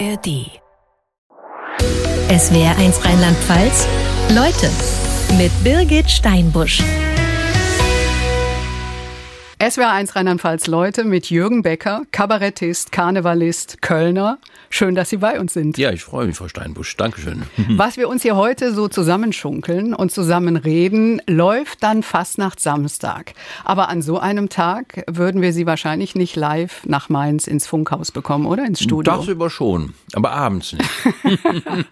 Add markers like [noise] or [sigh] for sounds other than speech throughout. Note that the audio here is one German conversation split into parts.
ARD. SWR 1 Rheinland-Pfalz. Leute mit Birgit Steinbusch. SWR 1 Rheinland-Pfalz Leute mit Jürgen Becker, Kabarettist, Karnevalist, Kölner. Schön, dass Sie bei uns sind. Ja, ich freue mich, Frau Steinbusch. Dankeschön. [laughs] Was wir uns hier heute so zusammenschunkeln und zusammenreden, läuft dann fast nach Samstag. Aber an so einem Tag würden wir Sie wahrscheinlich nicht live nach Mainz ins Funkhaus bekommen, oder? Ins Studio. Tagsüber schon, aber abends nicht. [laughs]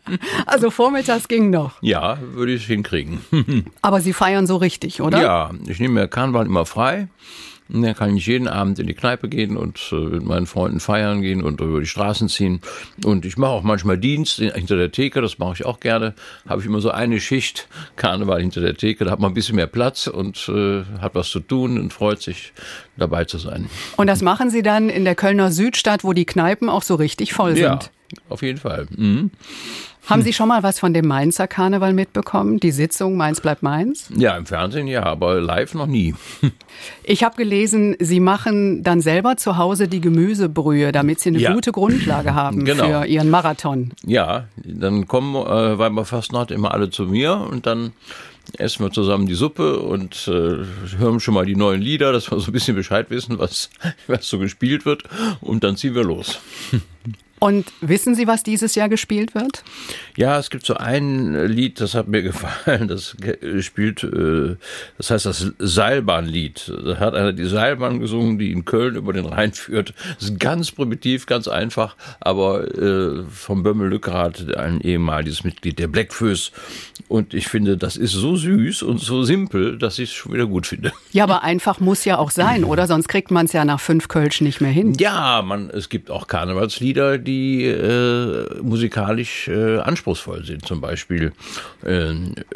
also vormittags ging noch. Ja, würde ich hinkriegen. [laughs] aber Sie feiern so richtig, oder? Ja, ich nehme mir Karneval immer frei. Und dann kann ich jeden Abend in die Kneipe gehen und äh, mit meinen Freunden feiern gehen und über die Straßen ziehen. Und ich mache auch manchmal Dienst hinter der Theke, das mache ich auch gerne. Habe ich immer so eine Schicht Karneval hinter der Theke, da hat man ein bisschen mehr Platz und äh, hat was zu tun und freut sich dabei zu sein. Und das machen Sie dann in der Kölner Südstadt, wo die Kneipen auch so richtig voll sind? Ja, auf jeden Fall. Mhm. Haben Sie schon mal was von dem Mainzer Karneval mitbekommen? Die Sitzung Mainz bleibt Mainz? Ja, im Fernsehen ja, aber live noch nie. [laughs] Ich habe gelesen, Sie machen dann selber zu Hause die Gemüsebrühe, damit Sie eine ja. gute Grundlage haben [clears throat] genau. für Ihren Marathon. Ja, dann kommen äh, Weiberfastnacht immer alle zu mir und dann essen wir zusammen die Suppe und äh, hören schon mal die neuen Lieder, dass wir so ein bisschen Bescheid wissen, was, [laughs] was so gespielt wird und dann ziehen wir los. [laughs] Und wissen Sie, was dieses Jahr gespielt wird? Ja, es gibt so ein Lied, das hat mir [laughs] gefallen. Das spielt, äh, das heißt das Seilbahnlied. Da hat einer die Seilbahn gesungen, die in Köln über den Rhein führt. Das ist ganz primitiv, ganz einfach, aber äh, vom Bömmel Lückerath, ein ehemaliges Mitglied der Blackfoes. Und ich finde, das ist so süß und so simpel, dass ich es schon wieder gut finde. Ja, aber einfach muss ja auch sein, oder? Sonst kriegt man es ja nach fünf Kölsch nicht mehr hin. Ja, man, es gibt auch Karnevalslieder, die die äh, musikalisch äh, anspruchsvoll sind. Zum Beispiel äh,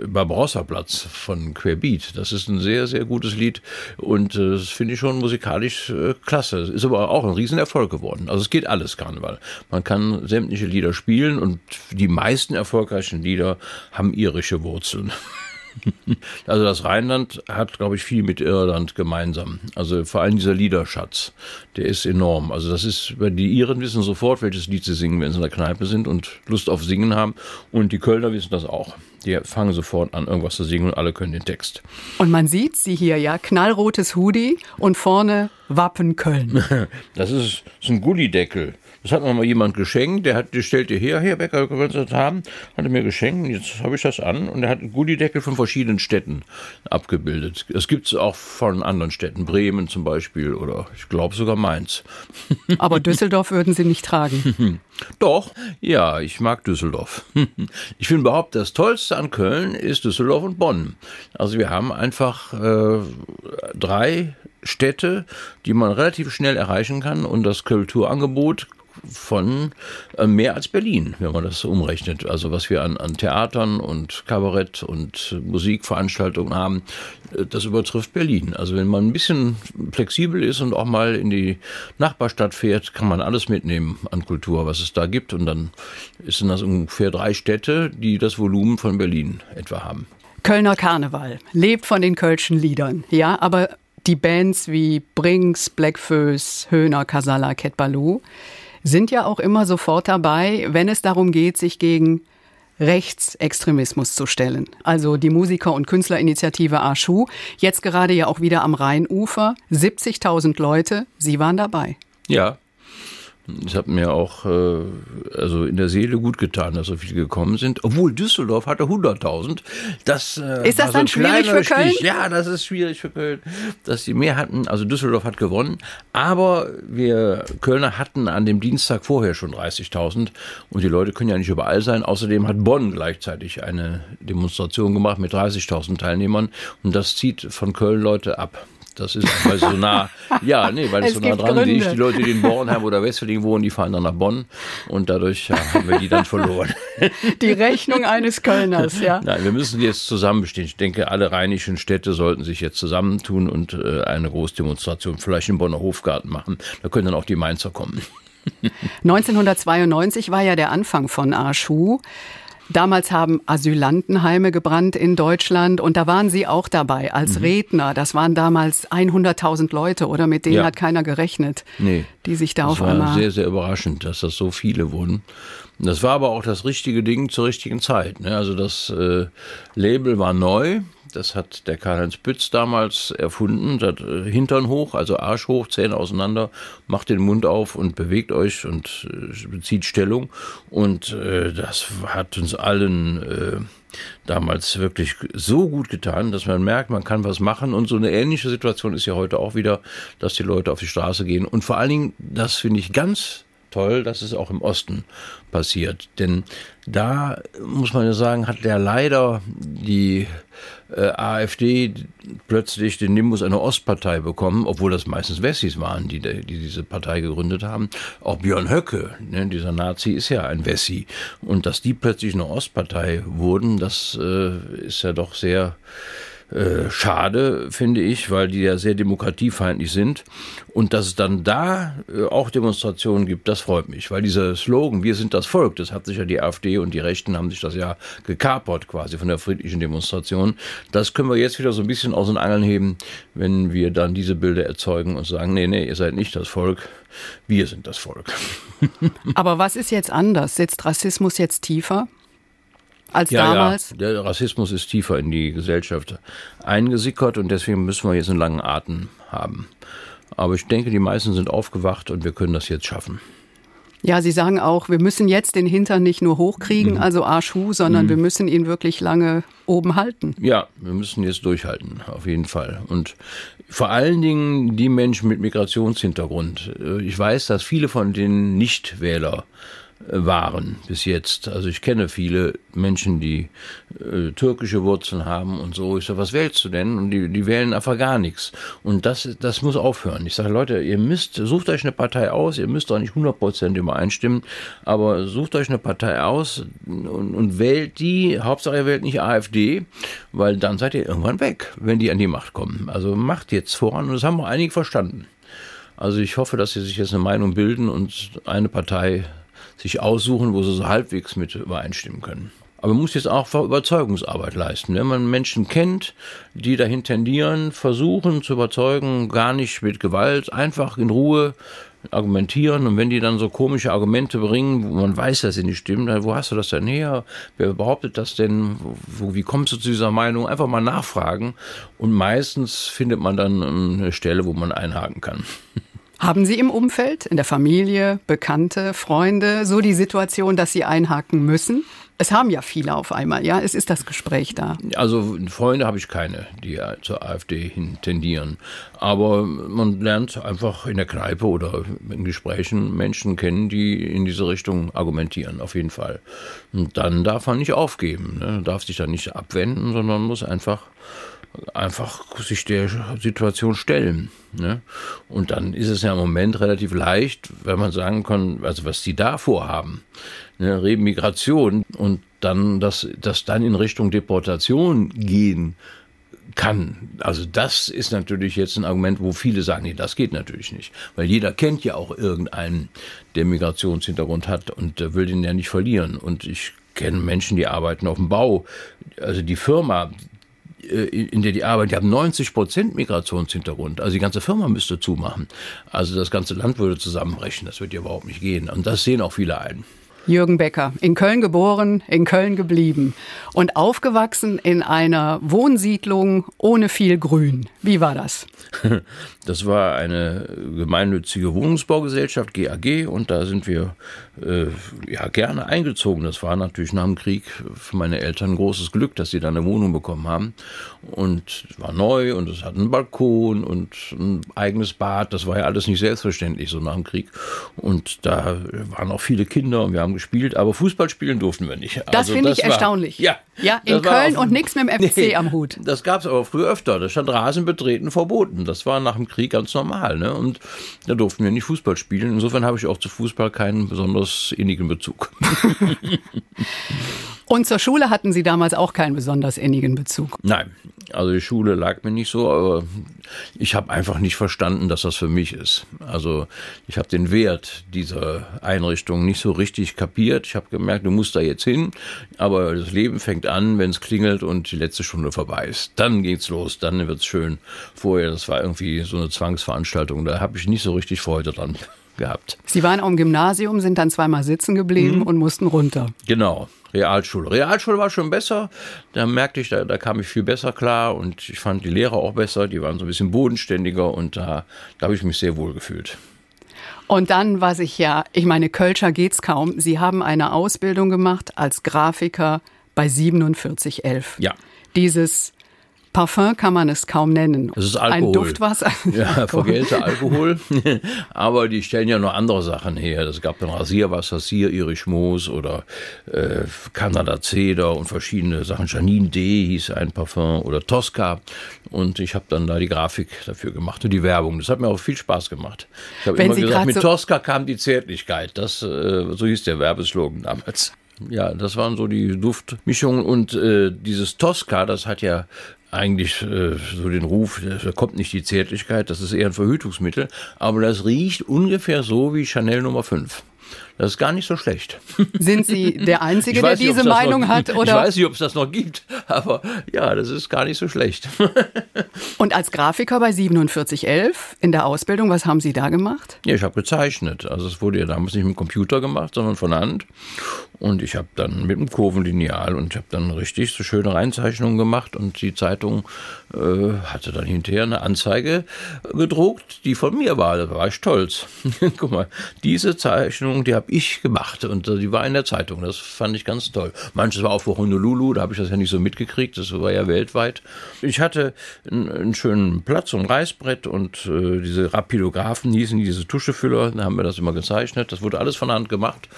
Barbarossa-Platz von Querbeat. Das ist ein sehr, sehr gutes Lied und äh, das finde ich schon musikalisch äh, klasse. Ist aber auch ein Riesenerfolg geworden. Also es geht alles Karneval. Man kann sämtliche Lieder spielen und die meisten erfolgreichen Lieder haben irische Wurzeln. [laughs] [laughs] Also das Rheinland hat, glaube ich, viel mit Irland gemeinsam. Also vor allem dieser Liederschatz, der ist enorm. Also das ist, die Iren wissen sofort, welches Lied sie singen, wenn sie in der Kneipe sind und Lust auf Singen haben. Und die Kölner wissen das auch. Die fangen sofort an, irgendwas zu singen und alle können den Text. Und man sieht sie hier, ja, knallrotes Hoodie und vorne Wappen Köln. [laughs] Das ist, ist ein Gullideckel. Das hat mir mal jemand geschenkt, der hat, der stellte her, Herr Becker, können Sie das haben? Hat er mir geschenkt, jetzt habe ich das an und er hat einen Gullideckel von verschiedenen Städten abgebildet. Es gibt es auch von anderen Städten, Bremen zum Beispiel oder ich glaube sogar Mainz. [laughs] Aber Düsseldorf würden Sie nicht tragen. [laughs] Doch, ja, ich mag Düsseldorf. [laughs] Ich finde überhaupt, das Tollste an Köln ist Düsseldorf und Bonn. Also wir haben einfach äh, drei Städte, die man relativ schnell erreichen kann und das Kulturangebot von äh, mehr als Berlin, wenn man das umrechnet. Also was wir an, an Theatern und Kabarett und Musikveranstaltungen haben, äh, das übertrifft Berlin. Also wenn man ein bisschen flexibel ist und auch mal in die Nachbarstadt fährt, kann man alles mitnehmen an Kultur, was es da gibt. Und dann sind das ungefähr drei Städte, die das Volumen von Berlin etwa haben. Kölner Karneval lebt von den Kölschen Liedern, ja, aber die Bands wie Brinks, Blackfoes, Höhner, Casala, Cat Baloo, sind ja auch immer sofort dabei, wenn es darum geht, sich gegen Rechtsextremismus zu stellen. Also die Musiker- und Künstlerinitiative Arschu, jetzt gerade ja auch wieder am Rheinufer, 70.000 Leute, Sie waren dabei. Ja, es hat mir auch äh, also in der Seele gut getan, dass so viele gekommen sind. Obwohl Düsseldorf hatte 100.000. Das äh, ist das so dann schwierig für Köln? Stich. Ja, das ist schwierig für Köln, dass die mehr hatten. Also Düsseldorf hat gewonnen, aber wir Kölner hatten an dem Dienstag vorher schon 30.000 und die Leute können ja nicht überall sein. Außerdem hat Bonn gleichzeitig eine Demonstration gemacht mit 30.000 Teilnehmern und das zieht von Köln Leute ab. Das ist weil so nah. Ja, nee, weil es, so nah dran liegt. Die Leute, die in Bornheim oder Westfalen wohnen, die fahren dann nach Bonn und dadurch ja, haben wir die dann verloren. Die Rechnung eines Kölners, ja. Nein, wir müssen jetzt zusammenbestehen. Ich denke, alle rheinischen Städte sollten sich jetzt zusammentun und äh, eine Großdemonstration vielleicht im Bonner Hofgarten machen. Da können dann auch die Mainzer kommen. 1992 war ja der Anfang von Arschu. Damals haben Asylantenheime gebrannt in Deutschland und da waren Sie auch dabei als mhm. Redner. Das waren damals 100.000 Leute, oder? Mit denen ja. hat keiner gerechnet, nee, die sich da das auf war einmal. Sehr, sehr überraschend, dass das so viele wurden. Das war aber auch das richtige Ding zur richtigen Zeit. Ne? Also das äh, Label war neu. Das hat der Karl-Heinz Pütz damals erfunden. Das, äh, Hintern hoch, also Arsch hoch, Zähne auseinander, macht den Mund auf und bewegt euch und äh, bezieht Stellung. Und äh, das hat uns allen äh, damals wirklich so gut getan, dass man merkt, man kann was machen. Und so eine ähnliche Situation ist ja heute auch wieder, dass die Leute auf die Straße gehen. Und vor allen Dingen, das finde ich ganz toll, dass es auch im Osten passiert. Denn da muss man ja sagen, hat der leider die äh, AfD plötzlich den Nimbus einer Ostpartei bekommen, obwohl das meistens Wessis waren, die, die diese Partei gegründet haben. Auch Björn Höcke, ne, dieser Nazi, ist ja ein Wessi. Und dass die plötzlich eine Ostpartei wurden, das äh, ist ja doch sehr äh, schade, finde ich, weil die ja sehr demokratiefeindlich sind. Und dass es dann da äh, auch Demonstrationen gibt, das freut mich, weil dieser Slogan, wir sind das Volk, das hat sich ja die AfD und die Rechten haben sich das ja gekapert quasi von der friedlichen Demonstration. Das können wir jetzt wieder so ein bisschen aus den Angeln heben, wenn wir dann diese Bilder erzeugen und sagen, nee, nee, ihr seid nicht das Volk, wir sind das Volk. [laughs] Aber was ist jetzt anders? Sitzt Rassismus jetzt tiefer? Als ja, damals? Ja, der Rassismus ist tiefer in die Gesellschaft eingesickert und deswegen müssen wir jetzt einen langen Atem haben. Aber ich denke, die meisten sind aufgewacht und wir können das jetzt schaffen. Ja, Sie sagen auch, wir müssen jetzt den Hintern nicht nur hochkriegen, mhm. also Arsch-Hu, sondern mhm. wir müssen ihn wirklich lange oben halten. Ja, wir müssen jetzt durchhalten, auf jeden Fall. Und vor allen Dingen die Menschen mit Migrationshintergrund. Ich weiß, dass viele von den Nichtwähler waren bis jetzt. Also ich kenne viele Menschen, die äh, türkische Wurzeln haben und so. Ich sage, was wählst du denn? Und die, die wählen einfach gar nichts. Und das, das muss aufhören. Ich sage, Leute, ihr müsst, sucht euch eine Partei aus, ihr müsst auch nicht 100% übereinstimmen, aber sucht euch eine Partei aus und, und wählt die, Hauptsache ihr wählt nicht AfD, weil dann seid ihr irgendwann weg, wenn die an die Macht kommen. Also macht jetzt voran und das haben auch einige verstanden. Also ich hoffe, dass sie sich jetzt eine Meinung bilden und eine Partei sich aussuchen, wo sie so halbwegs mit übereinstimmen können. Aber man muss jetzt auch Überzeugungsarbeit leisten. Wenn man Menschen kennt, die dahin tendieren, versuchen zu überzeugen, gar nicht mit Gewalt, einfach in Ruhe argumentieren. Und wenn die dann so komische Argumente bringen, wo man weiß, dass sie nicht stimmen, dann wo hast du das denn her? Wer behauptet das denn? Wo, wie kommst du zu dieser Meinung? Einfach mal nachfragen. Und meistens findet man dann eine Stelle, wo man einhaken kann. [laughs] Haben Sie im Umfeld, in der Familie, Bekannte, Freunde so die Situation, dass Sie einhaken müssen? Es haben ja viele auf einmal, ja. Es ist das Gespräch da. Also Freunde habe ich keine, die zur AfD hin tendieren. Aber man lernt einfach in der Kneipe oder in Gesprächen Menschen kennen, die in diese Richtung argumentieren, auf jeden Fall. Und dann darf man nicht aufgeben, ne? darf sich dann nicht abwenden, sondern muss einfach einfach sich der Situation stellen. Ne? Und dann ist es ja im Moment relativ leicht, wenn man sagen kann, also was die da vorhaben, ne? Remigration und dann, dass das dann in Richtung Deportation gehen kann. Also das ist natürlich jetzt ein Argument, wo viele sagen, nee, das geht natürlich nicht. Weil jeder kennt ja auch irgendeinen, der Migrationshintergrund hat und will den ja nicht verlieren. Und ich kenne Menschen, die arbeiten auf dem Bau. Also die Firma, in der die arbeiten, die haben 90 Prozent Migrationshintergrund. Also die ganze Firma müsste zumachen. Also das ganze Land würde zusammenbrechen. Das wird ja überhaupt nicht gehen. Und das sehen auch viele ein. Jürgen Becker, in Köln geboren, in Köln geblieben und aufgewachsen in einer Wohnsiedlung ohne viel Grün. Wie war das? [laughs] Das war eine gemeinnützige Wohnungsbaugesellschaft, GAG, und da sind wir äh, ja gerne eingezogen. Das war natürlich nach dem Krieg für meine Eltern ein großes Glück, dass sie da eine Wohnung bekommen haben. Und es war neu und es hat einen Balkon und ein eigenes Bad. Das war ja alles nicht selbstverständlich so nach dem Krieg. Und da waren auch viele Kinder und wir haben gespielt, aber Fußball spielen durften wir nicht. Das also, finde ich war, erstaunlich. Ja, ja in Köln auf, und nichts mit dem FC [laughs] nee, am Hut. Das gab es aber früher öfter. Da stand Rasen betreten verboten. Das war nach dem Krieg ganz normal. Ne? Und da durften wir nicht Fußball spielen. Insofern habe ich auch zu Fußball keinen besonders innigen Bezug. [laughs] Und zur Schule hatten Sie damals auch keinen besonders innigen Bezug? Nein, also die Schule lag mir nicht so, aber ich habe einfach nicht verstanden, dass das für mich ist. Also ich habe den Wert dieser Einrichtung nicht so richtig kapiert. Ich habe gemerkt, du musst da jetzt hin, aber das Leben fängt an, wenn es klingelt und die letzte Stunde vorbei ist. Dann geht's los, dann wird's schön. Vorher, das war irgendwie so eine Zwangsveranstaltung, da habe ich nicht so richtig Freude dran gehabt. Sie waren auch im Gymnasium, sind dann zweimal sitzen geblieben mhm. und mussten runter. Genau. Realschule. Realschule war schon besser. Da merkte ich, da, da kam ich viel besser klar und ich fand die Lehrer auch besser. Die waren so ein bisschen bodenständiger und da, da habe ich mich sehr wohl gefühlt. Und dann, was ich ja, ich meine, Kölscher geht's kaum. Sie haben eine Ausbildung gemacht als Grafiker bei 4711. Ja. Dieses Parfum kann man es kaum nennen. Das ist Alkohol. Ein Duftwasser. Ja, [laughs] vergelter Alkohol. [laughs] Aber die stellen ja noch andere Sachen her. Es gab dann Rasierwasser, Sir Irish Moos oder äh, Canada Cedar und verschiedene Sachen. Janine D hieß ein Parfum oder Tosca. Und ich habe dann da die Grafik dafür gemacht und die Werbung. Das hat mir auch viel Spaß gemacht. Ich habe immer Sie gesagt, mit so Tosca kam die Zärtlichkeit. Das, äh, so hieß der Werbeslogan damals. Ja, das waren so die Duftmischungen und äh, dieses Tosca, das hat ja eigentlich äh, so den Ruf, da kommt nicht die Zärtlichkeit, das ist eher ein Verhütungsmittel, aber das riecht ungefähr so wie Chanel Nummer 5. Das ist gar nicht so schlecht. Sind Sie [laughs] der Einzige, der diese Meinung noch, hat? Oder? Ich weiß nicht, ob es das noch gibt, aber ja, das ist gar nicht so schlecht. [laughs] Und als Grafiker bei 4711 in der Ausbildung, was haben Sie da gemacht? Ja, ich habe gezeichnet. Also es wurde ja damals nicht mit dem Computer gemacht, sondern von Hand. Und ich habe dann mit dem Kurvenlineal und ich habe dann richtig so schöne Reinzeichnungen gemacht und die Zeitung äh, hatte dann hinterher eine Anzeige gedruckt, die von mir war. Da war ich stolz. [laughs] Guck mal, diese Zeichnung, die habe ich gemacht und äh, die war in der Zeitung. Das fand ich ganz toll. Manches war auch für Honolulu, da habe ich das ja nicht so mitgekriegt. Das war ja weltweit. Ich hatte einen, schönen Platz, ein Reißbrett und äh, diese Rapidographen hießen diese Tuschefüller. Da haben wir das immer gezeichnet. Das wurde alles von Hand gemacht.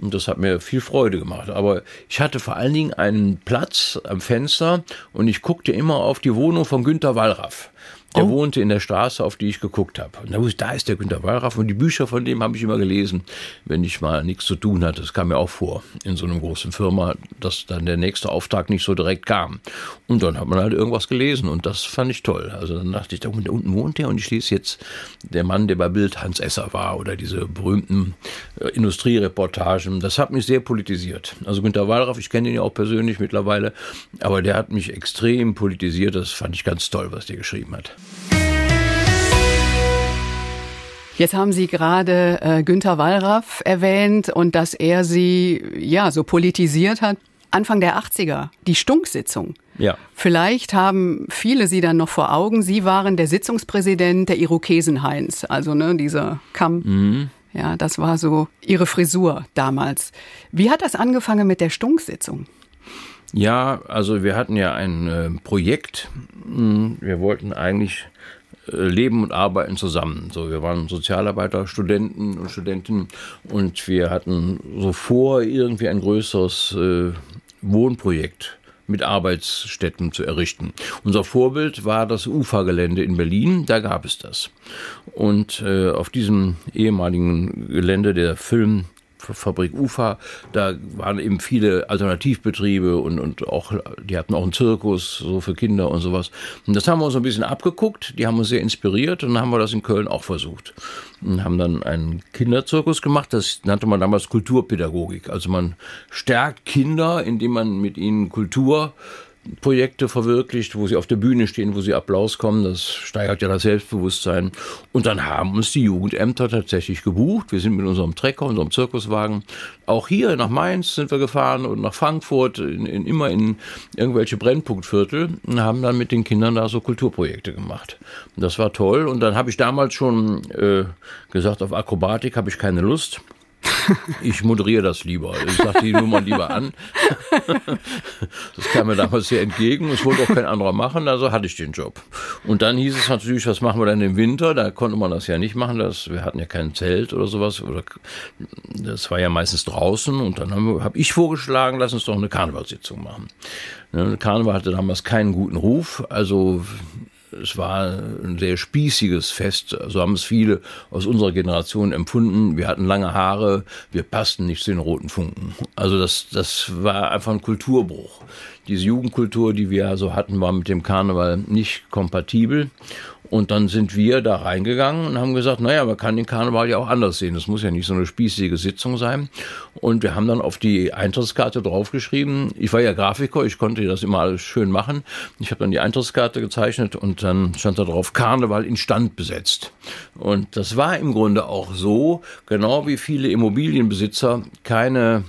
Und das hat mir viel Freude gemacht. Aber ich hatte vor allen Dingen einen Platz am Fenster und ich guckte immer auf die Wohnung von Günter Wallraff. Der oh. wohnte in der Straße, auf die ich geguckt habe. Und da wusste ich, da ist der Günter Wallraff. Und die Bücher von dem habe ich immer gelesen, wenn ich mal nichts zu tun hatte. Das kam mir auch vor in so einer großen Firma, dass dann der nächste Auftrag nicht so direkt kam. Und dann hat man halt irgendwas gelesen und das fand ich toll. Also dann dachte ich, da unten wohnt der und ich lese jetzt der Mann, der bei Bild Hans Esser war oder diese berühmten äh, Industriereportagen. Das hat mich sehr politisiert. Also Günter Wallraff, ich kenne ihn ja auch persönlich mittlerweile, aber der hat mich extrem politisiert. Das fand ich ganz toll, was der geschrieben hat. Jetzt haben Sie gerade äh, Günter Wallraff erwähnt und dass er Sie ja so politisiert hat. Anfang der 80er, die Stunksitzung. Ja. Vielleicht haben viele Sie dann noch vor Augen. Sie waren der Sitzungspräsident der Irokesenhains, also ne, dieser Kamm. Mhm. Ja, das war so Ihre Frisur damals. Wie hat das angefangen mit der Stunksitzung? Ja, also wir hatten ja ein äh, Projekt. Hm, wir wollten eigentlich äh, leben und arbeiten zusammen. So, wir waren Sozialarbeiter, Studenten und Studentinnen und wir hatten so vor, irgendwie ein größeres äh, Wohnprojekt mit Arbeitsstätten zu errichten. Unser Vorbild war das Ufergelände in Berlin, da gab es das. Und äh, auf diesem ehemaligen Gelände der Film Fabrik Ufa, da waren eben viele Alternativbetriebe und, und auch, die hatten auch einen Zirkus, so für Kinder und sowas. Und das haben wir uns ein bisschen abgeguckt, die haben uns sehr inspiriert und dann haben wir das in Köln auch versucht. Und haben dann einen Kinderzirkus gemacht, das nannte man damals Kulturpädagogik. Also man stärkt Kinder, indem man mit ihnen Kultur Projekte verwirklicht, wo sie auf der Bühne stehen, wo sie Applaus kommen. Das steigert ja das Selbstbewusstsein. Und dann haben uns die Jugendämter tatsächlich gebucht. Wir sind mit unserem Trecker, unserem Zirkuswagen, auch hier nach Mainz sind wir gefahren und nach Frankfurt, in, in, immer in irgendwelche Brennpunktviertel und haben dann mit den Kindern da so Kulturprojekte gemacht. Das war toll. Und dann habe ich damals schon äh, gesagt, auf Akrobatik habe ich keine Lust. Ich moderiere das lieber. Ich sage die Nummer lieber an. Das kam mir damals sehr entgegen. Es wollte auch kein anderer machen, also hatte ich den Job. Und dann hieß es natürlich, was machen wir dann im Winter? Da konnte man das ja nicht machen. Das, wir hatten ja kein Zelt oder sowas. Oder, das war ja meistens draußen. Und dann habe hab ich vorgeschlagen, lass uns doch eine Karnevalssitzung machen. Ne, Karneval hatte damals keinen guten Ruf. Also es war ein sehr spießiges Fest. So haben es viele aus unserer Generation empfunden. Wir hatten lange Haare, wir passten nicht zu den roten Funken. Also das, das war einfach ein Kulturbruch. Diese Jugendkultur, die wir so hatten, war mit dem Karneval nicht kompatibel. Und dann sind wir da reingegangen und haben gesagt, naja, man kann den Karneval ja auch anders sehen. Das muss ja nicht so eine spießige Sitzung sein. Und wir haben dann auf die Eintrittskarte draufgeschrieben. Ich war ja Grafiker, ich konnte das immer alles schön machen. Ich habe dann die Eintrittskarte gezeichnet und dann stand da drauf Karneval instand besetzt. Und das war im Grunde auch so, genau wie viele Immobilienbesitzer keine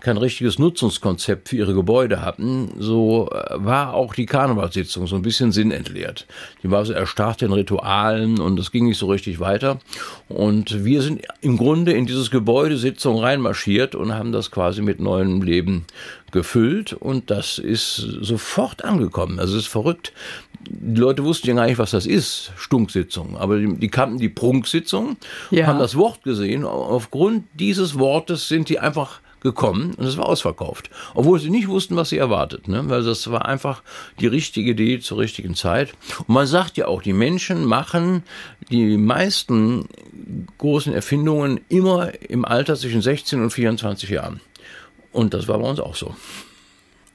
kein richtiges Nutzungskonzept für ihre Gebäude hatten, so äh, war auch die Karnevalssitzung so ein bisschen sinnentleert. Die war so erstarrt in Ritualen und es ging nicht so richtig weiter. Und wir sind im Grunde in dieses Gebäudesitzung reinmarschiert und haben das quasi mit neuem Leben gefüllt und das ist sofort angekommen. Also es ist verrückt. Die Leute wussten ja gar nicht, was das ist, Stunksitzung. Aber die, die kannten die Prunksitzung, ja. haben das Wort gesehen. Aufgrund dieses Wortes sind die einfach gekommen und es war ausverkauft. Obwohl sie nicht wussten, was sie erwartet. Ne? Weil das war einfach die richtige Idee zur richtigen Zeit. Und man sagt ja auch, die Menschen machen die meisten großen Erfindungen immer im Alter zwischen 16 und 24 Jahren. Und das war bei uns auch so.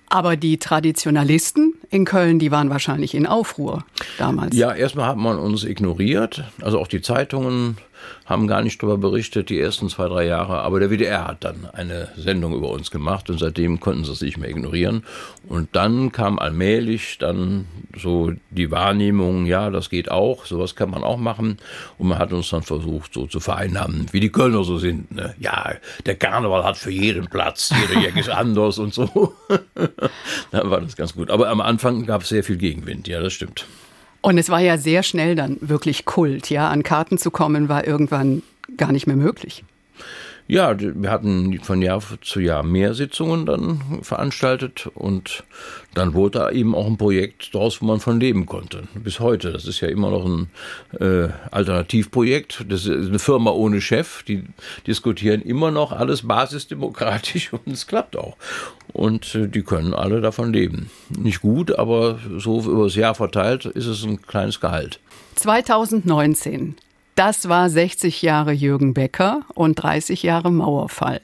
Aber die Traditionalisten in Köln, die waren wahrscheinlich in Aufruhr damals. Ja, erstmal hat man uns ignoriert, also auch die Zeitungen haben gar nicht darüber berichtet, die ersten zwei, drei Jahre. Aber der WDR hat dann eine Sendung über uns gemacht und seitdem konnten sie es nicht mehr ignorieren. Und dann kam allmählich dann so die Wahrnehmung, ja, das geht auch, sowas kann man auch machen. Und man hat uns dann versucht, so zu vereinnahmen, wie die Kölner so sind. Ne? Ja, der Karneval hat für jeden Platz, jeder Jack ist anders und so. [laughs] dann war das ganz gut. Aber am Anfang gab es sehr viel Gegenwind, ja, das stimmt. Und es war ja sehr schnell dann wirklich Kult, ja. An Karten zu kommen war irgendwann gar nicht mehr möglich. Ja, wir hatten von Jahr zu Jahr mehr Sitzungen dann veranstaltet und dann wurde da eben auch ein Projekt draus, wo man von leben konnte. Bis heute. Das ist ja immer noch ein äh, Alternativprojekt. Das ist eine Firma ohne Chef. Die diskutieren immer noch alles basisdemokratisch [laughs] und es klappt auch. Und äh, die können alle davon leben. Nicht gut, aber so über das Jahr verteilt ist es ein kleines Gehalt. 2019 das war 60 Jahre Jürgen Becker und 30 Jahre Mauerfall.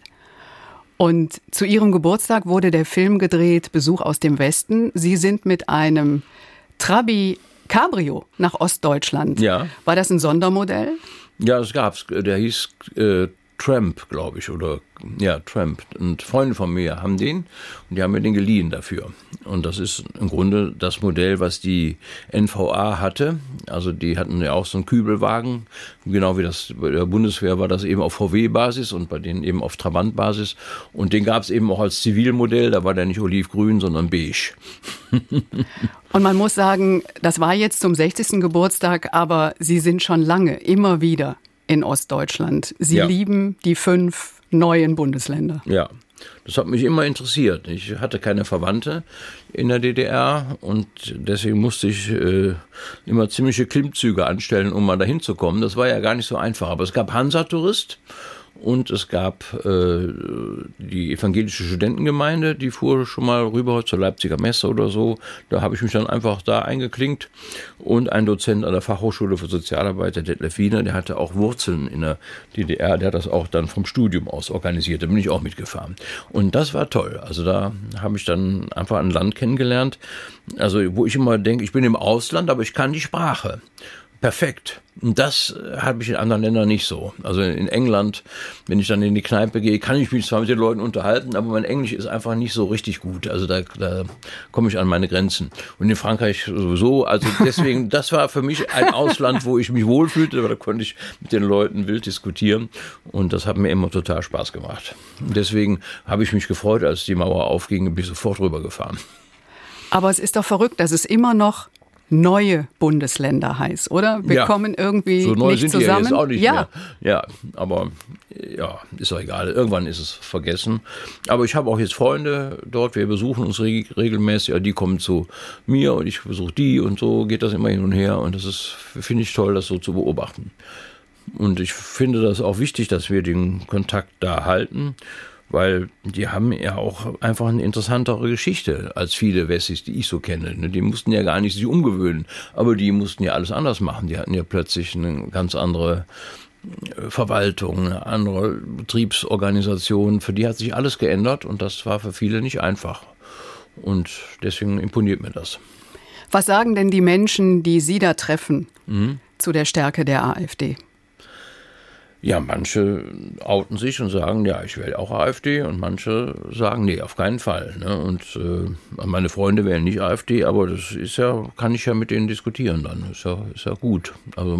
Und zu ihrem Geburtstag wurde der Film gedreht, Besuch aus dem Westen. Sie sind mit einem Trabi Cabrio nach Ostdeutschland. Ja. War das ein Sondermodell? Ja, das gab's. Der hieß äh, Tramp, glaube ich, oder ja, Tramp. Und Freunde von mir haben den und die haben mir den geliehen dafür. Und das ist im Grunde das Modell, was die NVA hatte. Also die hatten ja auch so einen Kübelwagen, genau wie das bei der Bundeswehr war das eben auf VW-Basis und bei denen eben auf Trabant-Basis. Und den gab es eben auch als Zivilmodell, da war der nicht olivgrün, sondern beige. [laughs] und man muss sagen, das war jetzt zum 60. Geburtstag, aber Sie sind schon lange immer wieder in Ostdeutschland. Sie ja. lieben die fünf neuen Bundesländer. Ja, das hat mich immer interessiert. Ich hatte keine Verwandte in der DDR und deswegen musste ich äh, immer ziemliche Klimmzüge anstellen, um mal dahin zu kommen. Das war ja gar nicht so einfach. Aber es gab Hansa-Tourist und es gab äh, die evangelische Studentengemeinde, die fuhr schon mal rüber zur Leipziger Messe oder so. Da habe ich mich dann einfach da eingeklinkt. Und ein Dozent an der Fachhochschule für Sozialarbeit, der Detlef Wiener, der hatte auch Wurzeln in der DDR. Der hat das auch dann vom Studium aus organisiert. Da bin ich auch mitgefahren. Und das war toll. Also da habe ich dann einfach ein Land kennengelernt. Also wo ich immer denke, ich bin im Ausland, aber ich kann die Sprache perfekt. Und das habe ich in anderen Ländern nicht so. Also in England, wenn ich dann in die Kneipe gehe, kann ich mich zwar mit den Leuten unterhalten, aber mein Englisch ist einfach nicht so richtig gut. Also da, da komme ich an meine Grenzen. Und in Frankreich sowieso. Also deswegen, [laughs] das war für mich ein Ausland, wo ich mich wohlfühlte, aber da konnte ich mit den Leuten wild diskutieren. Und das hat mir immer total Spaß gemacht. Und deswegen habe ich mich gefreut, als die Mauer aufging, bin ich sofort rübergefahren. Aber es ist doch verrückt, dass es immer noch neue Bundesländer heißt, oder? Wir ja, kommen irgendwie so neu nicht sind zusammen. Die jetzt auch nicht ja. mehr. Ja, aber ja, ist doch egal. Irgendwann ist es vergessen. Aber ich habe auch jetzt Freunde dort. Wir besuchen uns regelmäßig. Die kommen zu mir und ich besuche die und so geht das immer hin und her. Und das ist, finde ich toll, das so zu beobachten. Und ich finde das auch wichtig, dass wir den Kontakt da halten weil die haben ja auch einfach eine interessantere Geschichte als viele Wessis, die ich so kenne. Ne? Die mussten ja gar nicht sich umgewöhnen, aber die mussten ja alles anders machen. Die hatten ja plötzlich eine ganz andere äh, Verwaltung, eine andere Betriebsorganisation. Für die hat sich alles geändert und das war für viele nicht einfach. Und deswegen imponiert mir das. Was sagen denn die Menschen, die Sie da treffen, mhm. zu der Stärke der AfD? Ja, manche outen sich und sagen, ja, ich wähle auch AfD und manche sagen, nee, auf keinen Fall. Ne? Und äh, meine Freunde wählen nicht AfD, aber das ist ja, kann ich ja mit denen diskutieren dann. Ist ja, ist ja gut. Also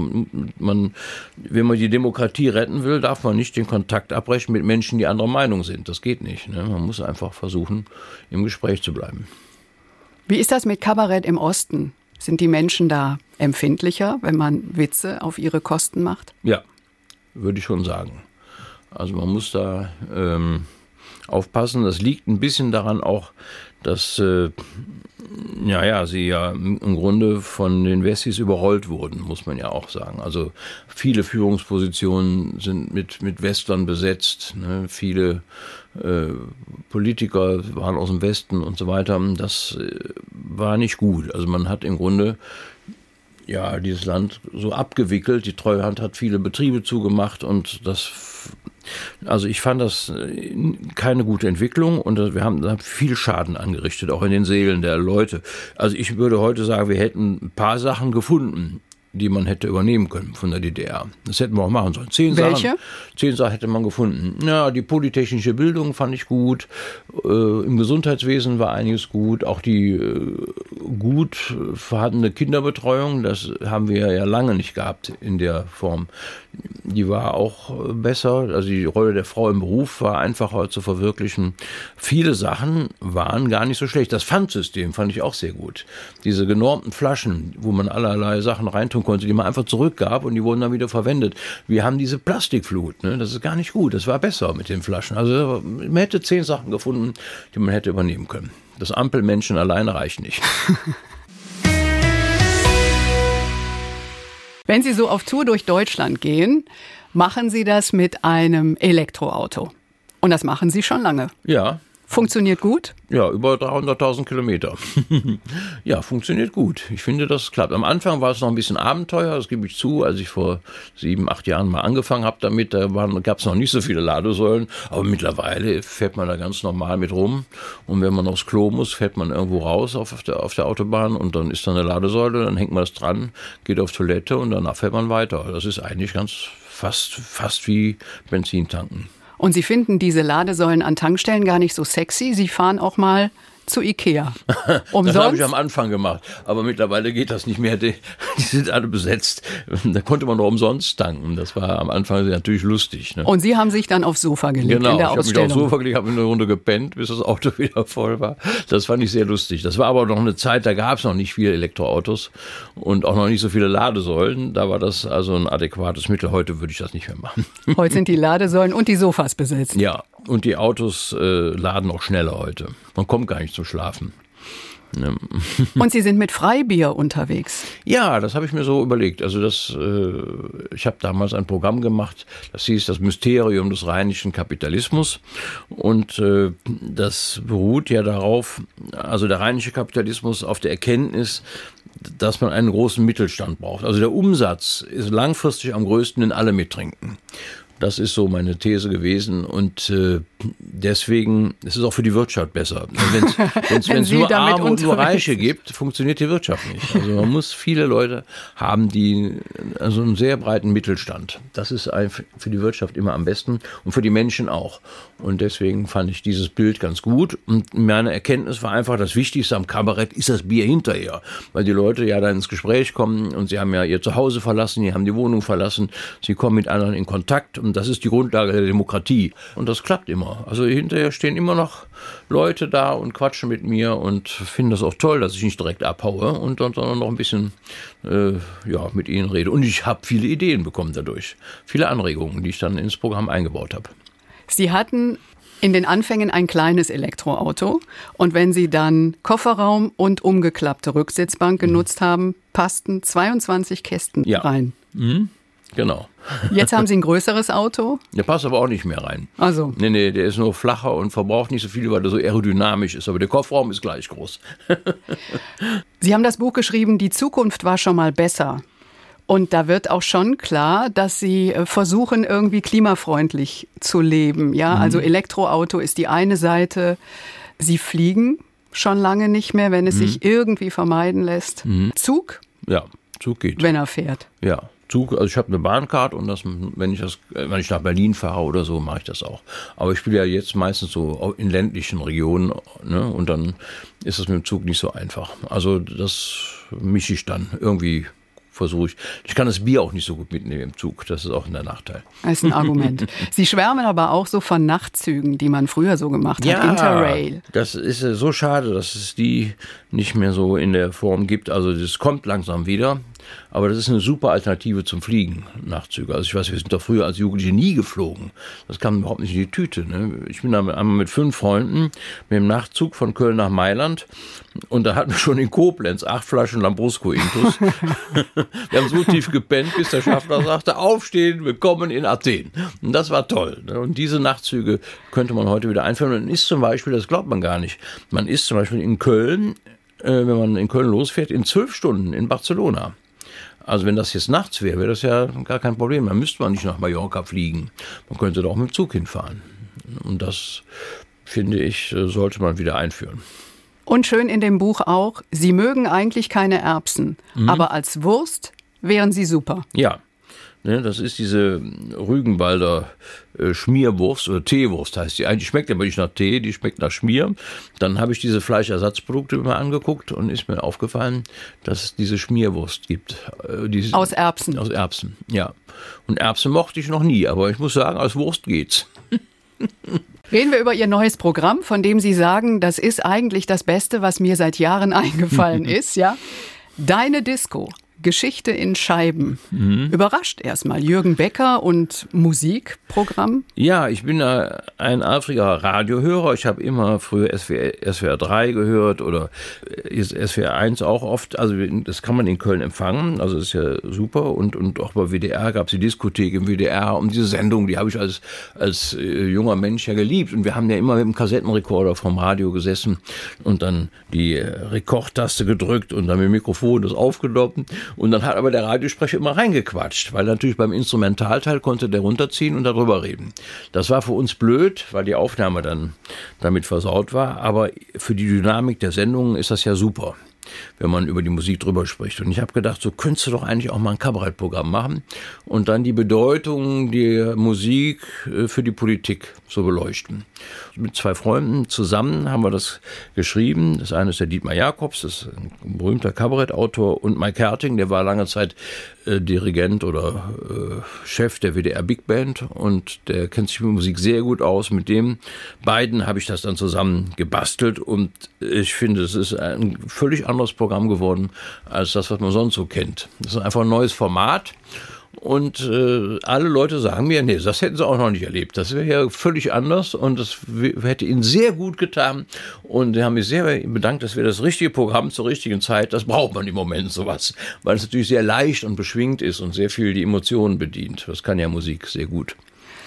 man, wenn man die Demokratie retten will, darf man nicht den Kontakt abbrechen mit Menschen, die anderer Meinung sind. Das geht nicht. Ne? Man muss einfach versuchen, im Gespräch zu bleiben. Wie ist das mit Kabarett im Osten? Sind die Menschen da empfindlicher, wenn man Witze auf ihre Kosten macht? Ja, würde ich schon sagen. Also man muss da ähm, aufpassen. Das liegt ein bisschen daran auch, dass äh, ja, ja, sie ja im Grunde von den Wessis überrollt wurden, muss man ja auch sagen. Also viele Führungspositionen sind mit, mit Western besetzt. Ne? Viele äh, Politiker waren aus dem Westen und so weiter. Das äh, war nicht gut. Also man hat im Grunde ja, dieses Land so abgewickelt. Die Treuhand hat viele Betriebe zugemacht und das, also ich fand das äh, keine gute Entwicklung und wir haben viel Schaden angerichtet, auch in den Seelen der Leute. Also ich würde heute sagen, wir hätten ein paar Sachen gefunden, die man hätte übernehmen können von der DDR. Das hätten wir auch machen sollen. Zehn Welche? Sachen, zehn Sachen hätte man gefunden. Ja, die polytechnische Bildung fand ich gut. Äh, Im Gesundheitswesen war einiges gut. Auch die äh, gut vorhandene Kinderbetreuung, das haben wir ja lange nicht gehabt in der Form. Die war auch besser. Also die Rolle der Frau im Beruf war einfacher zu verwirklichen. Viele Sachen waren gar nicht so schlecht. Das Pfandsystem fand ich auch sehr gut. Diese genormten Flaschen, wo man allerlei Sachen reintun tun konnte, die man einfach zurückgab und die wurden dann wieder verwendet. Wir haben diese Plastikflut, ne? das ist gar nicht gut. Das war besser mit den Flaschen. Also man hätte zehn Sachen gefunden, die man hätte übernehmen können. Das Ampelmenschen alleine reicht nicht. [laughs] Wenn Sie so auf Tour durch Deutschland gehen, machen Sie das mit einem Elektroauto. Und das machen Sie schon lange. Ja, Funktioniert gut? Ja, über 300.000 Kilometer. [laughs] ja, funktioniert gut. Ich finde, das klappt. Am Anfang war es noch ein bisschen Abenteuer, das gebe ich zu. Als ich vor sieben, acht Jahren mal angefangen habe damit, da gab es noch nicht so viele Ladesäulen. Aber mittlerweile fährt man da ganz normal mit rum. Und wenn man aufs Klo muss, fährt man irgendwo raus auf der, auf der Autobahn und dann ist da eine Ladesäule, dann hängt man das dran, geht auf Toilette und danach fährt man weiter. Das ist eigentlich ganz fast, fast wie Benzin tanken. Und Sie finden diese Ladesäulen an Tankstellen gar nicht so sexy. Sie fahren auch mal zu Ikea. Umsonst? [laughs] Das habe ich am Anfang gemacht, aber mittlerweile geht das nicht mehr. Die, die, sind alle besetzt. Da konnte man noch umsonst tanken. Das war am Anfang natürlich lustig. Ne? Und Sie haben sich dann aufs Sofa gelegt genau, in der ich habe mich aufs Sofa gelegt, habe eine Runde gepennt, bis das Auto [laughs] wieder voll war. Das fand ich sehr lustig. Das war aber noch eine Zeit, da gab es noch nicht viele Elektroautos und auch noch nicht so viele Ladesäulen. Da war das also ein adäquates Mittel. Heute würde ich das nicht mehr machen. Heute sind die [laughs] Ladesäulen und die Sofas besetzt. Ja, und die Autos äh, laden auch schneller heute. Man kommt gar nicht zum Schlafen. [laughs] Und Sie sind mit Freibier unterwegs? Ja, das habe ich mir so überlegt. Also das, äh, ich habe damals ein Programm gemacht, das hieß das Mysterium des rheinischen Kapitalismus. Und äh, das beruht ja darauf, also der rheinische Kapitalismus auf der Erkenntnis, dass man einen großen Mittelstand braucht. Also der Umsatz ist langfristig am größten, wenn alle mittrinken. Das ist so meine These gewesen und äh, deswegen ist es auch für die Wirtschaft besser. [laughs] Wenn es nur Arme und nur Reiche gibt, funktioniert die Wirtschaft nicht. Also man muss viele Leute haben, die also einen sehr breiten Mittelstand. Das ist für die Wirtschaft immer am besten und für die Menschen auch. Und deswegen fand ich dieses Bild ganz gut. Und meine Erkenntnis war einfach, das Wichtigste am Kabarett ist das Bier hinterher. Weil die Leute ja dann ins Gespräch kommen und sie haben ja ihr Zuhause verlassen, sie haben die Wohnung verlassen, sie kommen mit anderen in Kontakt und das ist die Grundlage der Demokratie. Und das klappt immer. Also hinterher stehen immer noch Leute da und quatschen mit mir und finden das auch toll, dass ich nicht direkt abhaue und dann sondern noch ein bisschen äh, ja, mit ihnen rede. Und ich habe viele Ideen bekommen dadurch. Viele Anregungen, die ich dann ins Programm eingebaut habe. Sie hatten in den Anfängen ein kleines Elektroauto und wenn Sie dann Kofferraum und umgeklappte Rücksitzbank genutzt haben, passten 22 Kästen ja. rein. Mhm. Genau. Jetzt haben Sie ein größeres Auto? Der passt aber auch nicht mehr rein. Also. Nee, nee, der ist nur flacher und verbraucht nicht so viel, weil der so aerodynamisch ist. Aber der Kofferraum ist gleich groß. [laughs] Sie haben das Buch geschrieben, Die Zukunft war schon mal besser. Und da wird auch schon klar, dass Sie äh, versuchen, irgendwie klimafreundlich zu leben. Ja, mhm. also Elektroauto ist die eine Seite. Sie fliegen schon lange nicht mehr, wenn es mhm. sich irgendwie vermeiden lässt. Mhm. Zug? Ja, Zug geht. Wenn er fährt. Ja, Zug, also ich habe eine Bahncard und das, wenn ich das, wenn ich nach Berlin fahre oder so, mache ich das auch. Aber ich spiele ja jetzt meistens so in ländlichen Regionen, ne? Und dann ist es mit dem Zug nicht so einfach. Also das mische ich dann irgendwie versuche ich. Ich kann das Bier auch nicht so gut mitnehmen im Zug. Das ist auch ein Nachteil. Das ist ein Argument. [laughs] Sie schwärmen aber auch so von Nachtzügen, die man früher so gemacht hat. Ja, Interrail. Das ist so schade, dass es die nicht mehr so in der Form gibt. Also das kommt langsam wieder. Aber das ist eine super Alternative zum Fliegen, Nachtzüge. Also ich weiß, wir sind doch früher als Jugendliche nie geflogen. Das kam überhaupt nicht in die Tüte. Ne? Ich bin da einmal mit fünf Freunden mit dem Nachtzug von Köln nach Mailand und da hatten wir schon in Koblenz acht Flaschen Lambrusco-Intus. [laughs] wir haben so tief gepennt, bis der Schaffner sagte, aufstehen, wir kommen in Athen. Und das war toll. Ne? Und diese Nachtzüge könnte man heute wieder einführen. Man ist zum Beispiel, das glaubt man gar nicht, man ist zum Beispiel in Köln, äh, wenn man in Köln losfährt, in zwölf Stunden in Barcelona. Also wenn das jetzt nachts wäre, wäre das ja gar kein Problem. Dann müsste man nicht nach Mallorca fliegen. Man könnte doch mit dem Zug hinfahren. Und das, finde ich, sollte man wieder einführen. Und schön in dem Buch auch, Sie mögen eigentlich keine Erbsen, mhm. aber als Wurst wären sie super. Ja, Ne, das ist diese Rügenwalder äh, Schmierwurst oder Teewurst heißt die. Eigentlich schmeckt aber nicht nach Tee, die schmeckt nach Schmier. Dann habe ich diese Fleischersatzprodukte mal angeguckt und ist mir aufgefallen, dass es diese Schmierwurst gibt. Äh, diese, aus Erbsen. Aus Erbsen, ja. Und Erbsen mochte ich noch nie, aber ich muss sagen, als Wurst geht's. [laughs] Reden wir über Ihr neues Programm, von dem Sie sagen, das ist eigentlich das Beste, was mir seit Jahren [laughs] eingefallen [laughs] ist, ja? Deine Disco. Geschichte in Scheiben. Mhm. Überrascht erstmal. Jürgen Becker und Musikprogramm? Ja, ich bin ein eifriger Radiohörer. Ich habe immer früher SWR, SWR 3 gehört oder SWR 1 auch oft. Also das kann man in Köln empfangen. Also das ist ja super. Und, und auch bei WDR gab es die Diskothek im WDR. Und diese Sendung, die habe ich als, als äh, junger Mensch ja geliebt. Und wir haben ja immer mit dem Kassettenrekorder vom Radio gesessen und dann die äh, Rekordtaste gedrückt und dann mit dem Mikrofon das aufgenommen. Und dann hat aber der Radiosprecher immer reingequatscht, weil natürlich beim Instrumentalteil konnte der runterziehen und darüber reden. Das war für uns blöd, weil die Aufnahme dann damit versaut war, aber für die Dynamik der Sendung ist das ja super wenn man über die Musik drüber spricht. Und ich habe gedacht, so könntest du doch eigentlich auch mal ein Kabarettprogramm machen und dann die Bedeutung der Musik äh, für die Politik so beleuchten. Mit zwei Freunden zusammen haben wir das geschrieben. Das eine ist der Dietmar Jakobs, das ist ein berühmter Kabarettautor, und Mike Herting, der war lange Zeit äh, Dirigent oder äh, Chef der WDR Big Band und der kennt sich mit Musik sehr gut aus. Mit dem beiden habe ich das dann zusammen gebastelt und ich finde, es ist ein völlig anderes Programm geworden als das, was man sonst so kennt. Das ist einfach ein neues Format. Und äh, alle Leute sagen mir, nee, das hätten sie auch noch nicht erlebt. Das wäre ja völlig anders und das hätte ihnen sehr gut getan. Und sie haben mich sehr bedankt, dass wir das richtige Programm zur richtigen Zeit, das braucht man im Moment sowas, weil es natürlich sehr leicht und beschwingt ist und sehr viel die Emotionen bedient. Das kann ja Musik sehr gut.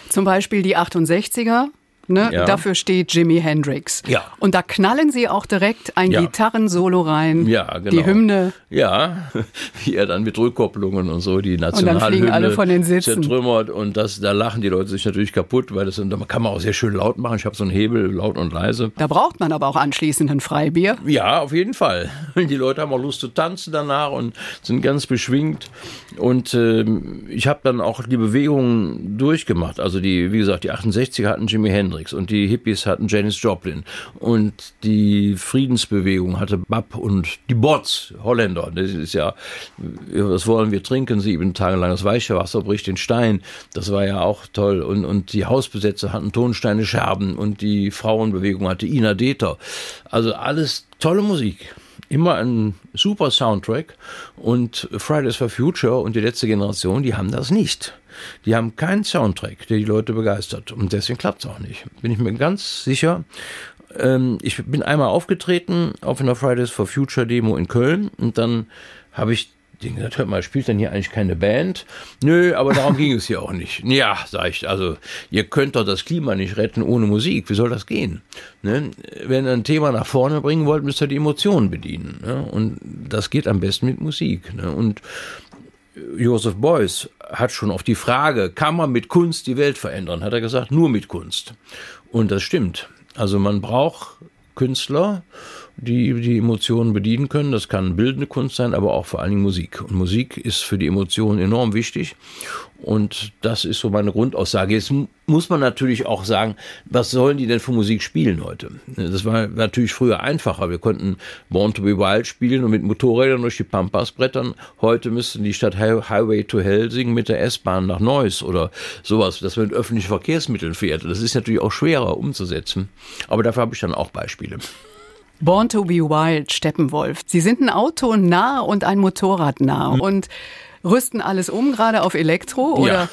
Zum Beispiel die 68er Ne? Ja. Dafür steht Jimi Hendrix. Ja. Und da knallen sie auch direkt ein ja. Gitarrensolo rein. Ja, genau. Die Hymne. Ja, [laughs] wie er dann mit Rückkopplungen und so die Nationalhymne und dann fliegen alle von den Sitzen. zertrümmert. Und das, da lachen die Leute sich natürlich kaputt, weil das da kann man auch sehr schön laut machen. Ich habe so einen Hebel, laut und leise. Da braucht man aber auch anschließend ein Freibier. Ja, auf jeden Fall. [laughs] Die Leute haben auch Lust zu tanzen danach und sind ganz beschwingt. Und äh, ich habe dann auch die Bewegungen durchgemacht. Also die, wie gesagt, die 68er hatten Jimi Hendrix. Hendrix und die Hippies hatten Janis Joplin und die Friedensbewegung hatte Bab und die Bots, Holländer. Das ist ja, was wollen wir trinken? Sieben Tage lang das weiche Wasser bricht den Stein. Das war ja auch toll. Und, und die Hausbesetzer hatten Tonsteine Scherben und die Frauenbewegung hatte Ina Deter. Also alles tolle Musik immer ein super Soundtrack und Fridays for Future und die letzte Generation, die haben das nicht. Die haben keinen Soundtrack, der die Leute begeistert. Und deswegen klappt es auch nicht. Bin ich mir ganz sicher. Ähm, ich bin einmal aufgetreten auf einer Fridays for Future Demo in Köln und dann habe ich Den gesagt, hört mal, spielt denn hier eigentlich keine Band? Nö, aber darum ging es hier auch nicht. [laughs] Ja, sag ich, also ihr könnt doch das Klima nicht retten ohne Musik. Wie soll das gehen? Ne? Wenn ihr ein Thema nach vorne bringen wollt, müsst ihr die Emotionen bedienen. Ne? Und das geht am besten mit Musik. Ne? Und Joseph Beuys hat schon auf die Frage, kann man mit Kunst die Welt verändern, hat er gesagt, nur mit Kunst. Und das stimmt. Also man braucht Künstler, die die Emotionen bedienen können. Das kann bildende Kunst sein, aber auch vor allen Dingen Musik. Und Musik ist für die Emotionen enorm wichtig. Und das ist so meine Grundaussage. Jetzt muss man natürlich auch sagen, was sollen die denn für Musik spielen heute? Das war natürlich früher einfacher. Wir konnten Born to be Wild spielen und mit Motorrädern durch die Pampas brettern. Heute müssten die statt Highway to Hell singen mit der S-Bahn nach Neuss oder sowas, dass man mit öffentlichen Verkehrsmitteln fährt. Das ist natürlich auch schwerer umzusetzen. Aber dafür habe ich dann auch Beispiele. Born to be Wild, Steppenwolf. Sie sind ein Auto nah und ein Motorrad nah. Mhm. Und rüsten alles um, gerade auf Elektro? Oder? Ja.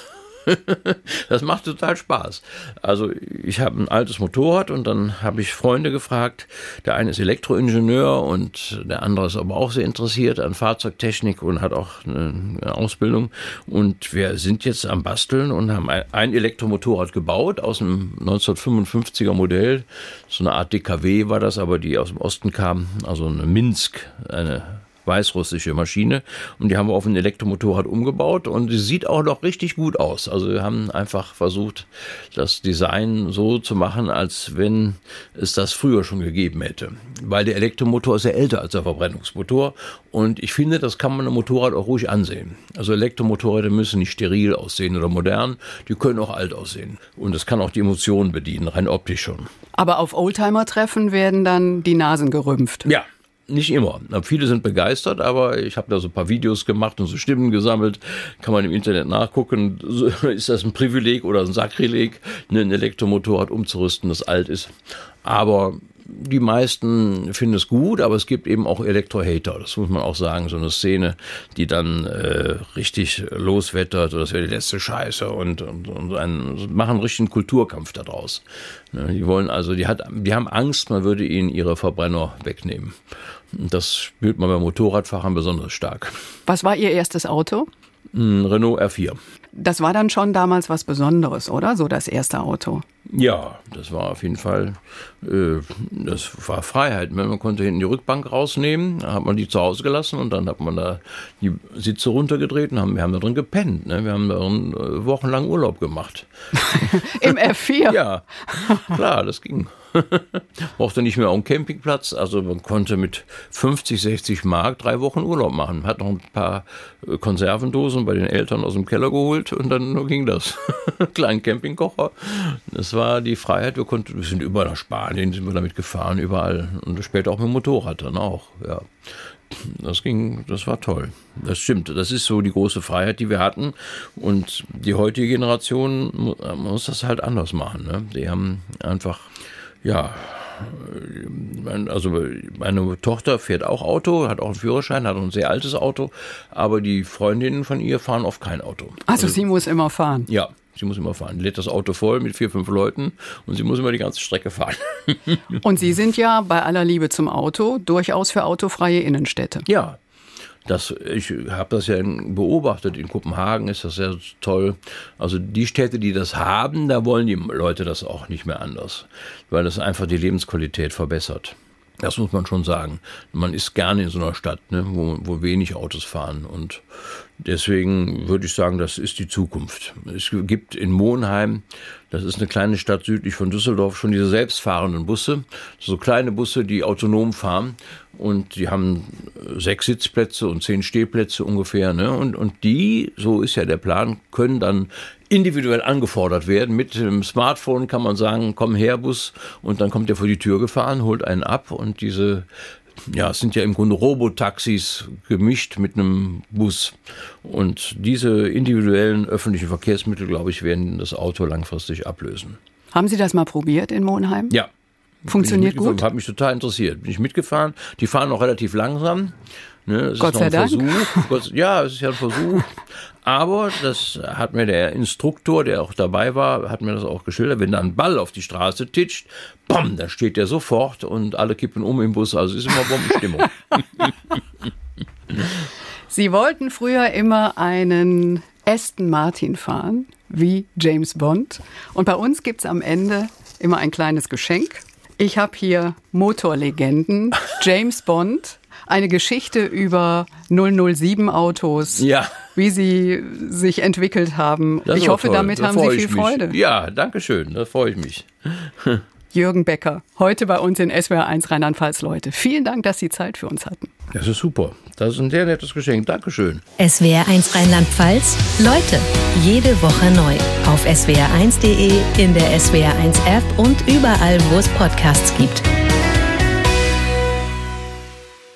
[laughs] das macht total Spaß. Also ich habe ein altes Motorrad und dann habe ich Freunde gefragt. Der eine ist Elektroingenieur und der andere ist aber auch sehr interessiert an Fahrzeugtechnik und hat auch eine Ausbildung. Und wir sind jetzt am Basteln und haben ein Elektromotorrad gebaut aus einem 1955er Modell. So eine Art DKW war das, aber die aus dem Osten kam. Also eine Minsk, eine weißrussische Maschine und die haben wir auf ein Elektromotorrad umgebaut und sie sieht auch noch richtig gut aus. Also wir haben einfach versucht, das Design so zu machen, als wenn es das früher schon gegeben hätte. Weil der Elektromotor ist ja älter als der Verbrennungsmotor und ich finde, das kann man im Motorrad auch ruhig ansehen. Also Elektromotorräder müssen nicht steril aussehen oder modern, die können auch alt aussehen. Und das kann auch die Emotionen bedienen, rein optisch schon. Aber auf Oldtimer-Treffen werden dann die Nasen gerümpft. Ja, nicht immer. Viele sind begeistert, aber ich habe da so ein paar Videos gemacht und so Stimmen gesammelt. Kann man im Internet nachgucken. [laughs] Ist das ein Privileg oder ein Sakrileg, ein Elektromotorrad umzurüsten, das alt ist. Aber die meisten finden es gut, aber es gibt eben auch Elektro-Hater, das muss man auch sagen, so eine Szene, die dann äh, richtig loswettert, das wäre die letzte Scheiße und, und, und einen, machen einen richtigen Kulturkampf daraus. Ne, die wollen also, die, hat, die haben Angst, man würde ihnen ihre Verbrenner wegnehmen. Das spürt man bei Motorradfahrern besonders stark. Was war Ihr erstes Auto? Ein Renault R4. Das war dann schon damals was Besonderes, oder? So das erste Auto. Ja, das war auf jeden Fall, äh, das war Freiheit. Man konnte hinten die Rückbank rausnehmen, hat man die zu Hause gelassen und dann hat man da die Sitze runtergedreht und haben, wir haben da drin gepennt. Ne? Wir haben da drin äh, wochenlang Urlaub gemacht. [laughs] Im F4? [laughs] ja, klar, das ging. [laughs] Brauchte nicht mehr auf dem Campingplatz. Also man konnte mit 50, 60 Mark drei Wochen Urlaub machen. Hat noch ein paar äh, Konservendosen bei den Eltern aus dem Keller geholt und dann ging das. Kleinen Campingkocher. Das war die Freiheit. Wir konnten, wir sind überall nach Spanien, sind wir damit gefahren, überall. Und später auch mit dem Motorrad dann auch, ja. Das ging, das war toll. Das stimmt. Das ist so die große Freiheit, die wir hatten. Und die heutige Generation muss das halt anders machen. Ne? Die haben einfach ja, also meine Tochter fährt auch Auto, hat auch einen Führerschein, hat ein sehr altes Auto, aber die Freundinnen von ihr fahren oft kein Auto. Also, also sie muss immer fahren? Ja, sie muss immer fahren. Lädt das Auto voll mit vier, fünf Leuten und sie muss immer die ganze Strecke fahren. [laughs] und Sie sind ja bei aller Liebe zum Auto durchaus für autofreie Innenstädte. Ja, das, ich habe das ja beobachtet. In Kopenhagen ist das sehr toll. Also die Städte, die das haben, da wollen die Leute das auch nicht mehr anders, weil das einfach die Lebensqualität verbessert. Das muss man schon sagen. Man ist gerne in so einer Stadt, ne, wo, wo wenig Autos fahren. Und deswegen würde ich sagen, das ist die Zukunft. Es gibt in Monheim, das ist eine kleine Stadt südlich von Düsseldorf, schon diese selbstfahrenden Busse. So kleine Busse, die autonom fahren. Und die haben sechs Sitzplätze und zehn Stehplätze ungefähr. Ne? Und, und die, so ist ja der Plan, können dann individuell angefordert werden. Mit dem Smartphone kann man sagen, komm her, Bus, und dann kommt er vor die Tür gefahren, holt einen ab und diese ja, es sind ja im Grunde Robotaxis gemischt mit einem Bus. Und diese individuellen öffentlichen Verkehrsmittel, glaube ich, werden das Auto langfristig ablösen. Haben Sie das mal probiert in Monheim? Ja. Funktioniert gut? Hat mich total interessiert. Bin ich mitgefahren. Die fahren auch relativ langsam. Ne, Gott sei Dank. Versuch. Ja, es ist ja ein Versuch. Aber das hat mir der Instruktor, der auch dabei war, hat mir das auch geschildert. Wenn da ein Ball auf die Straße titscht, bam, da steht der sofort und alle kippen um im Bus. Also ist immer Bombenstimmung. [laughs] Sie wollten früher immer einen Aston Martin fahren, wie James Bond. Und bei uns gibt es am Ende immer ein kleines Geschenk. Ich habe hier Motorlegenden, James Bond, eine Geschichte über 007 Autos, Ja. wie sie sich entwickelt haben. Das ich hoffe, toll. damit Da haben Sie viel mich. Freude. Ja, danke schön. Da freue ich mich. Jürgen Becker, heute bei uns in SWR1 Rheinland-Pfalz, Leute. Vielen Dank, dass Sie Zeit für uns hatten. Das ist super. Das ist ein sehr nettes Geschenk. Dankeschön. SWR1 Rheinland-Pfalz. Leute, jede Woche neu. Auf swr1.de, in der SWR1 App und überall, wo es Podcasts gibt.